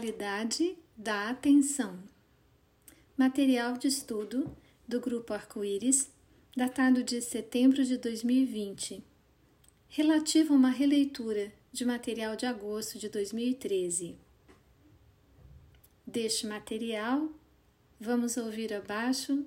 sacralidade da atenção. Material de estudo do Grupo Arco-Íris, datado de setembro de 2020, relativo a uma releitura de material de agosto de 2013. Deste material, vamos ouvir abaixo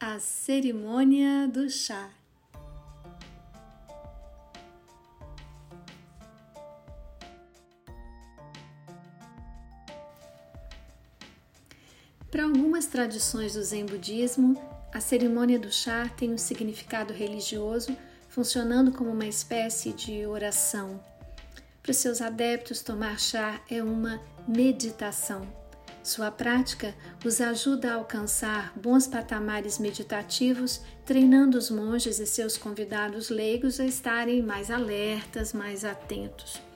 a cerimônia do chá. Algumas tradições do Zen budismo, a cerimônia do chá tem um significado religioso, funcionando como uma espécie de oração. Para seus adeptos, tomar chá é uma meditação. Sua prática os ajuda a alcançar bons patamares meditativos, treinando os monges e seus convidados leigos a estarem mais alertas, mais atentos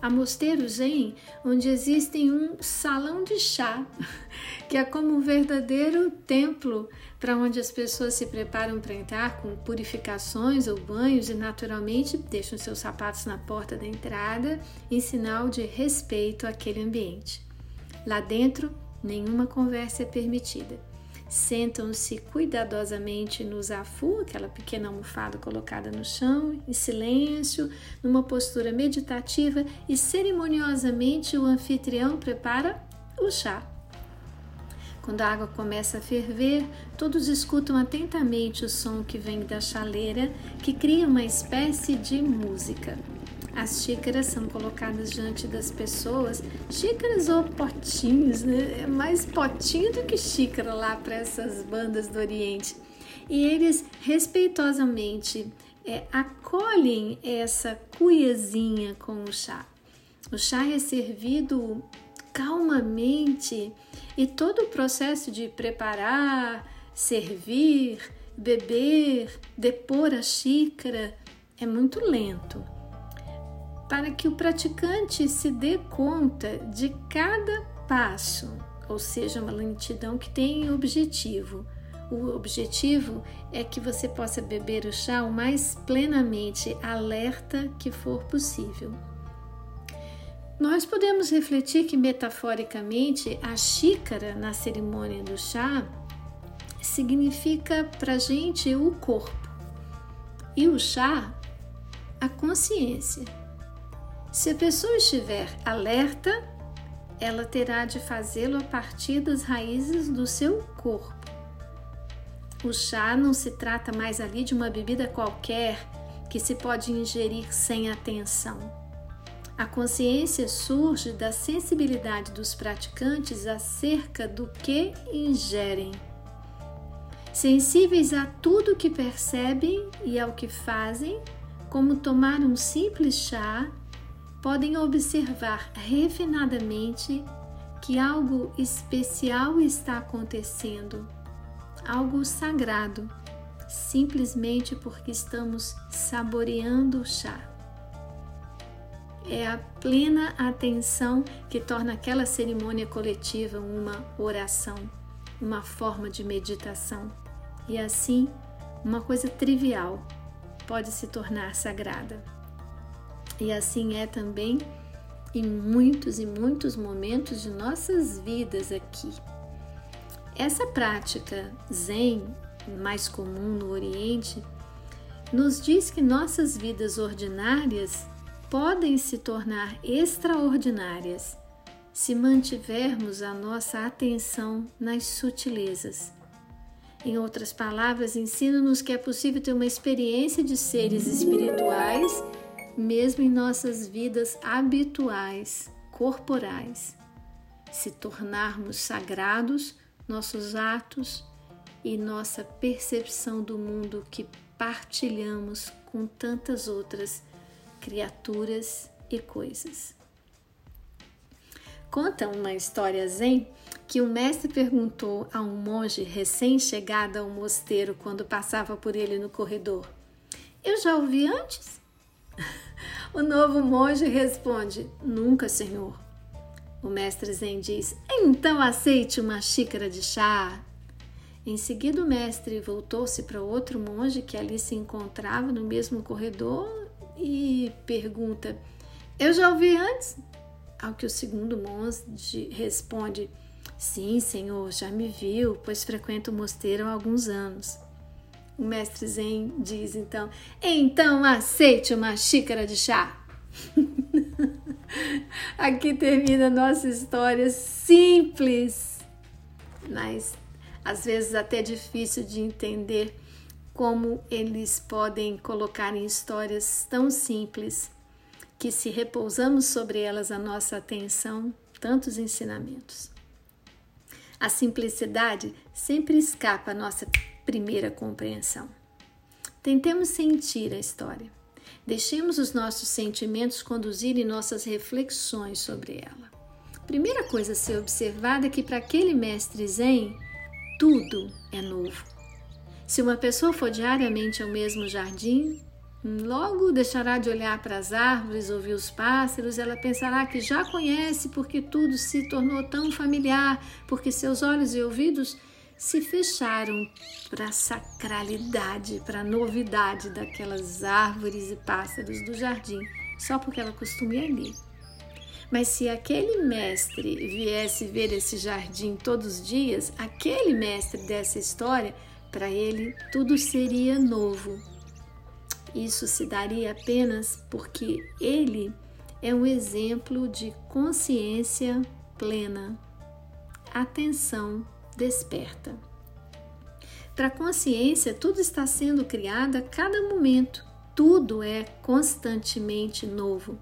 a Mosteiro Zen, onde existem um salão de chá, que é como um verdadeiro templo para onde as pessoas se preparam para entrar com purificações ou banhos e naturalmente deixam seus sapatos na porta da entrada em sinal de respeito àquele ambiente. Lá dentro, nenhuma conversa é permitida sentam-se cuidadosamente no zafu, aquela pequena almofada colocada no chão, em silêncio, numa postura meditativa e cerimoniosamente o anfitrião prepara o chá. Quando a água começa a ferver, todos escutam atentamente o som que vem da chaleira, que cria uma espécie de música. As xícaras são colocadas diante das pessoas, xícaras ou potinhos, né? É mais potinho do que xícara lá para essas bandas do Oriente. E eles respeitosamente é, acolhem essa cuiazinha com o chá. O chá é servido calmamente e todo o processo de preparar, servir, beber, depor a xícara é muito lento para que o praticante se dê conta de cada passo, ou seja, uma lentidão que tem objetivo. O objetivo é que você possa beber o chá o mais plenamente alerta que for possível. Nós podemos refletir que, metaforicamente, a xícara na cerimônia do chá significa para gente o corpo e o chá a consciência. Se a pessoa estiver alerta, ela terá de fazê-lo a partir das raízes do seu corpo. O chá não se trata mais ali de uma bebida qualquer que se pode ingerir sem atenção. A consciência surge da sensibilidade dos praticantes acerca do que ingerem. Sensíveis a tudo que percebem e ao que fazem, como tomar um simples chá podem observar refinadamente que algo especial está acontecendo, algo sagrado, simplesmente porque estamos saboreando o chá. É a plena atenção que torna aquela cerimônia coletiva uma oração, uma forma de meditação. E assim, uma coisa trivial pode se tornar sagrada. E assim é também em muitos e muitos momentos de nossas vidas aqui. Essa prática Zen, mais comum no Oriente, nos diz que nossas vidas ordinárias podem se tornar extraordinárias se mantivermos a nossa atenção nas sutilezas. Em outras palavras, ensina-nos que é possível ter uma experiência de seres espirituais mesmo em nossas vidas habituais, corporais. Se tornarmos sagrados, nossos atos e nossa percepção do mundo que partilhamos com tantas outras criaturas e coisas. Conta uma história zen que o mestre perguntou a um monge recém-chegado ao mosteiro quando passava por ele no corredor: Eu já ouvi antes? O novo monge responde: Nunca, senhor. O mestre Zen diz: Então aceite uma xícara de chá. Em seguida, o mestre voltou-se para outro monge que ali se encontrava no mesmo corredor e pergunta: Eu já ouvi antes? Ao que o segundo monge responde: Sim, senhor, já me viu, pois frequento o mosteiro há alguns anos. O mestre Zen diz então: Então aceite uma xícara de chá. Aqui termina nossa história simples, mas às vezes até difícil de entender como eles podem colocar em histórias tão simples que, se repousamos sobre elas a nossa atenção, tantos ensinamentos. A simplicidade sempre escapa à nossa primeira compreensão. Tentemos sentir a história. Deixemos os nossos sentimentos conduzirem nossas reflexões sobre ela. Primeira coisa a ser observada é que para aquele mestre Zen, tudo é novo. Se uma pessoa for diariamente ao mesmo jardim, logo deixará de olhar para as árvores, ouvir os pássaros, ela pensará que já conhece porque tudo se tornou tão familiar, porque seus olhos e ouvidos se fecharam para a sacralidade, para a novidade daquelas árvores e pássaros do jardim, só porque ela costuma ir ali. Mas se aquele mestre viesse ver esse jardim todos os dias, aquele mestre dessa história, para ele tudo seria novo. Isso se daria apenas porque ele é um exemplo de consciência plena, atenção desperta. Para a consciência, tudo está sendo criado a cada momento, tudo é constantemente novo.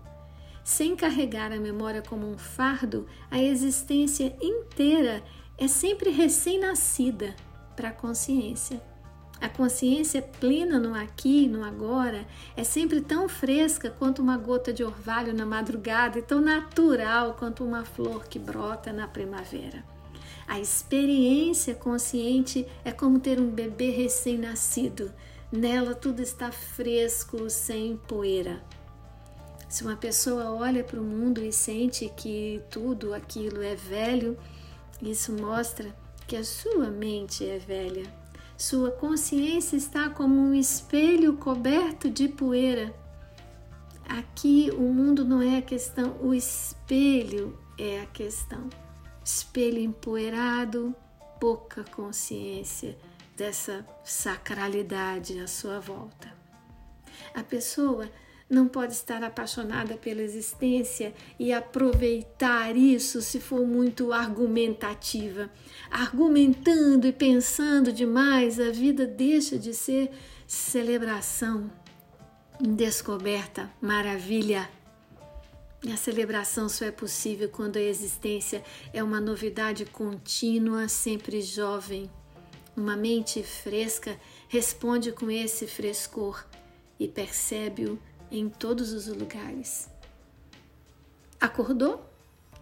Sem carregar a memória como um fardo, a existência inteira é sempre recém-nascida para a consciência. A consciência plena no aqui no agora é sempre tão fresca quanto uma gota de orvalho na madrugada e tão natural quanto uma flor que brota na primavera. A experiência consciente é como ter um bebê recém-nascido. Nela tudo está fresco, sem poeira. Se uma pessoa olha para o mundo e sente que tudo aquilo é velho, isso mostra que a sua mente é velha. Sua consciência está como um espelho coberto de poeira. Aqui o mundo não é a questão, o espelho é a questão espelho empoeirado, pouca consciência dessa sacralidade à sua volta. A pessoa não pode estar apaixonada pela existência e aproveitar isso se for muito argumentativa. Argumentando e pensando demais, a vida deixa de ser celebração, descoberta, maravilha. A celebração só é possível quando a existência é uma novidade contínua, sempre jovem. Uma mente fresca responde com esse frescor e percebe-o em todos os lugares. Acordou?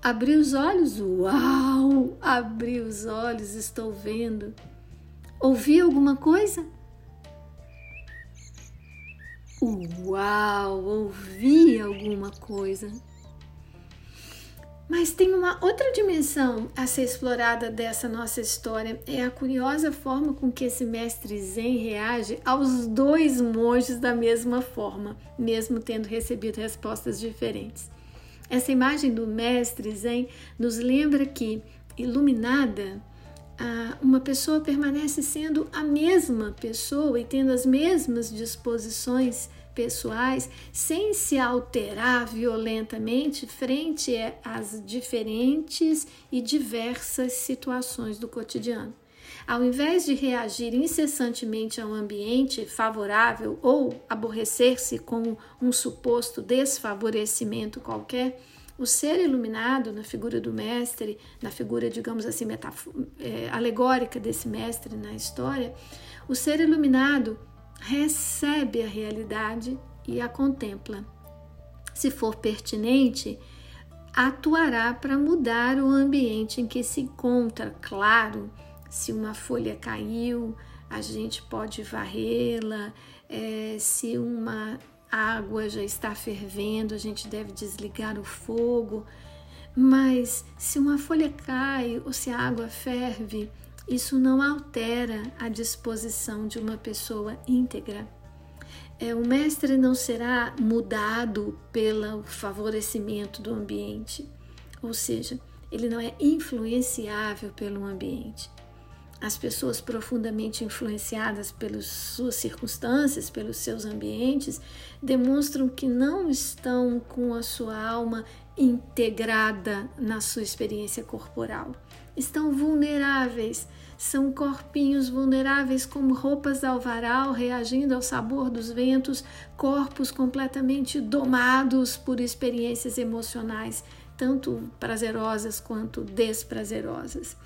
Abriu os olhos? Uau! Abri os olhos, estou vendo. Ouvi alguma coisa? Uau, ouvi alguma coisa. Mas tem uma outra dimensão a ser explorada dessa nossa história. É a curiosa forma com que esse mestre Zen reage aos dois monges da mesma forma, mesmo tendo recebido respostas diferentes. Essa imagem do mestre Zen nos lembra que, iluminada, uma pessoa permanece sendo a mesma pessoa e tendo as mesmas disposições pessoais sem se alterar violentamente frente às diferentes e diversas situações do cotidiano. Ao invés de reagir incessantemente a um ambiente favorável ou aborrecer-se com um suposto desfavorecimento qualquer, o ser iluminado, na figura do mestre, na figura, digamos assim, é, alegórica desse mestre na história, o ser iluminado recebe a realidade e a contempla. Se for pertinente, atuará para mudar o ambiente em que se encontra. Claro, se uma folha caiu, a gente pode varrê-la, é, se uma água já está fervendo, a gente deve desligar o fogo. Mas se uma folha cai ou se a água ferve, isso não altera a disposição de uma pessoa íntegra. É, o mestre não será mudado pelo favorecimento do ambiente. ou seja, ele não é influenciável pelo ambiente. As pessoas profundamente influenciadas pelas suas circunstâncias, pelos seus ambientes, demonstram que não estão com a sua alma integrada na sua experiência corporal. Estão vulneráveis, são corpinhos vulneráveis como roupas alvaral reagindo ao sabor dos ventos, corpos completamente domados por experiências emocionais, tanto prazerosas quanto desprazerosas.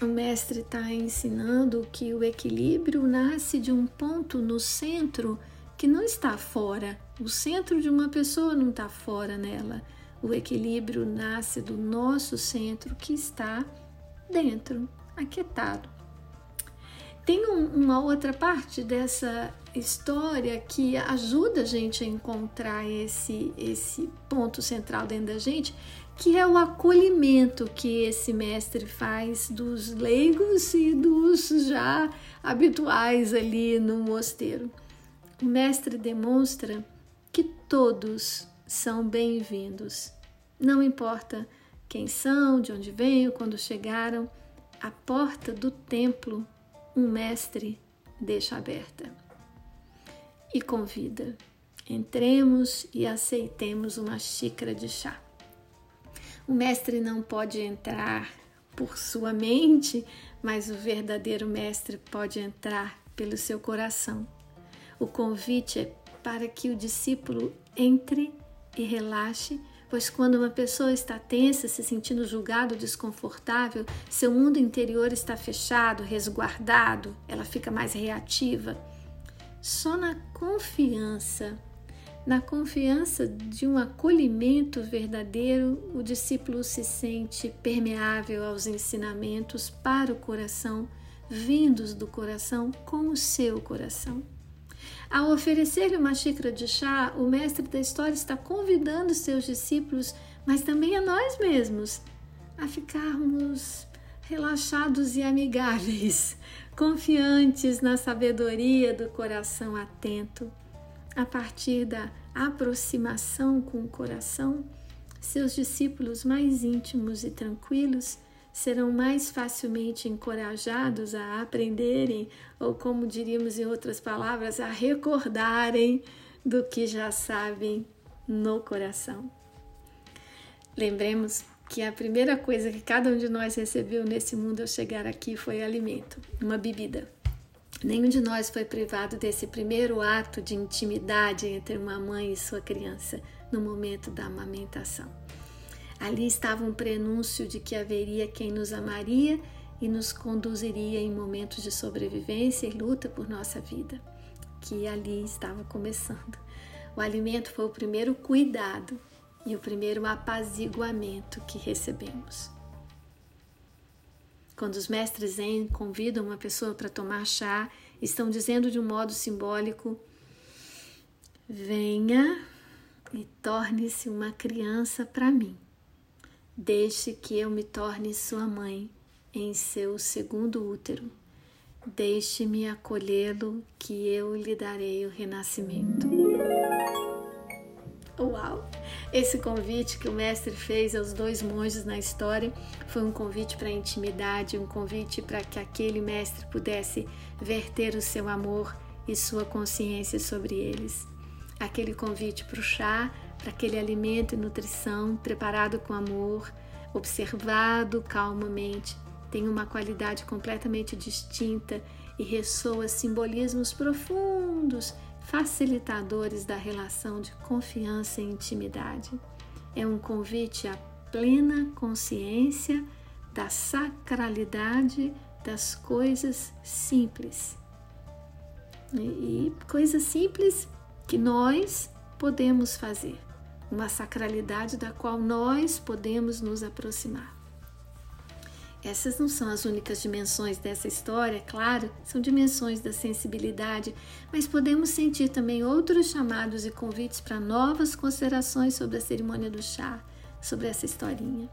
O mestre está ensinando que o equilíbrio nasce de um ponto no centro que não está fora. O centro de uma pessoa não está fora nela. O equilíbrio nasce do nosso centro que está dentro, aquietado. Tem um, uma outra parte dessa história que ajuda a gente a encontrar esse, esse ponto central dentro da gente, que é o acolhimento que esse mestre faz dos leigos e dos já habituais ali no mosteiro. O mestre demonstra que todos são bem-vindos. Não importa quem são, de onde veio, quando chegaram, a porta do templo um mestre deixa aberta e convida. Entremos e aceitemos uma xícara de chá. O mestre não pode entrar por sua mente, mas o verdadeiro mestre pode entrar pelo seu coração. O convite é para que o discípulo entre e relaxe, pois quando uma pessoa está tensa, se sentindo julgado, desconfortável, seu mundo interior está fechado, resguardado, ela fica mais reativa. Só na confiança na confiança de um acolhimento verdadeiro, o discípulo se sente permeável aos ensinamentos para o coração, vindos do coração com o seu coração. Ao oferecer-lhe uma xícara de chá, o mestre da história está convidando seus discípulos, mas também a nós mesmos, a ficarmos relaxados e amigáveis, confiantes na sabedoria do coração atento. A partir da aproximação com o coração, seus discípulos mais íntimos e tranquilos serão mais facilmente encorajados a aprenderem, ou como diríamos em outras palavras, a recordarem do que já sabem no coração. Lembremos que a primeira coisa que cada um de nós recebeu nesse mundo ao chegar aqui foi alimento, uma bebida. Nenhum de nós foi privado desse primeiro ato de intimidade entre uma mãe e sua criança no momento da amamentação. Ali estava um prenúncio de que haveria quem nos amaria e nos conduziria em momentos de sobrevivência e luta por nossa vida, que ali estava começando. O alimento foi o primeiro cuidado e o primeiro apaziguamento que recebemos. Quando os mestres Zen convidam uma pessoa para tomar chá, estão dizendo de um modo simbólico: venha e torne-se uma criança para mim. Deixe que eu me torne sua mãe em seu segundo útero. Deixe-me acolhê-lo, que eu lhe darei o renascimento. Uau! Esse convite que o mestre fez aos dois monges na história foi um convite para a intimidade, um convite para que aquele mestre pudesse verter o seu amor e sua consciência sobre eles. Aquele convite para o chá, para aquele alimento e nutrição preparado com amor, observado calmamente, tem uma qualidade completamente distinta e ressoa simbolismos profundos facilitadores da relação de confiança e intimidade. É um convite à plena consciência da sacralidade das coisas simples. E, coisas simples que nós podemos fazer, uma sacralidade da qual nós podemos nos aproximar. Essas não são as únicas dimensões dessa história, claro, são dimensões da sensibilidade, mas podemos sentir também outros chamados e convites para novas considerações sobre a cerimônia do chá, sobre essa historinha.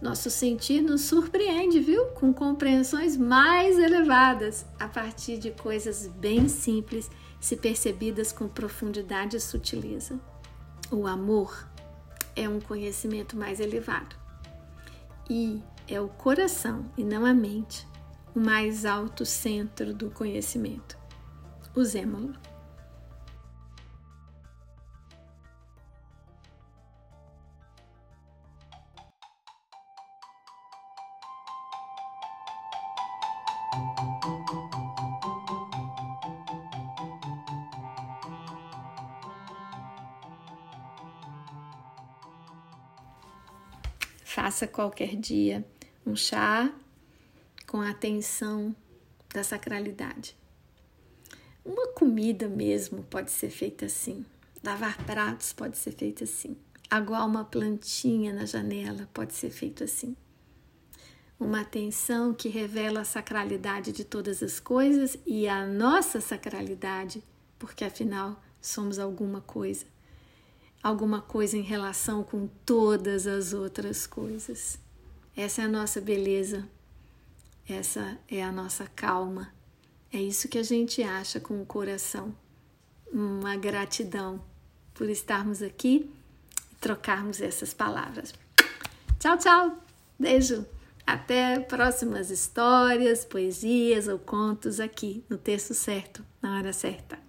Nosso sentir nos surpreende, viu? Com compreensões mais elevadas a partir de coisas bem simples, se percebidas com profundidade e sutileza. O amor é um conhecimento mais elevado. E é o coração e não a mente o mais alto centro do conhecimento. Usemos-lo. Faça qualquer dia um chá com a atenção da sacralidade. Uma comida mesmo pode ser feita assim. Lavar pratos pode ser feito assim. Aguar uma plantinha na janela pode ser feito assim. Uma atenção que revela a sacralidade de todas as coisas e a nossa sacralidade, porque afinal somos alguma coisa. Alguma coisa em relação com todas as outras coisas. Essa é a nossa beleza essa é a nossa calma. É isso que a gente acha com o coração. Uma gratidão por estarmos aqui e trocarmos essas palavras. Tchau, tchau. Beijo. Até próximas histórias, poesias ou contos aqui no texto certo, na hora certa.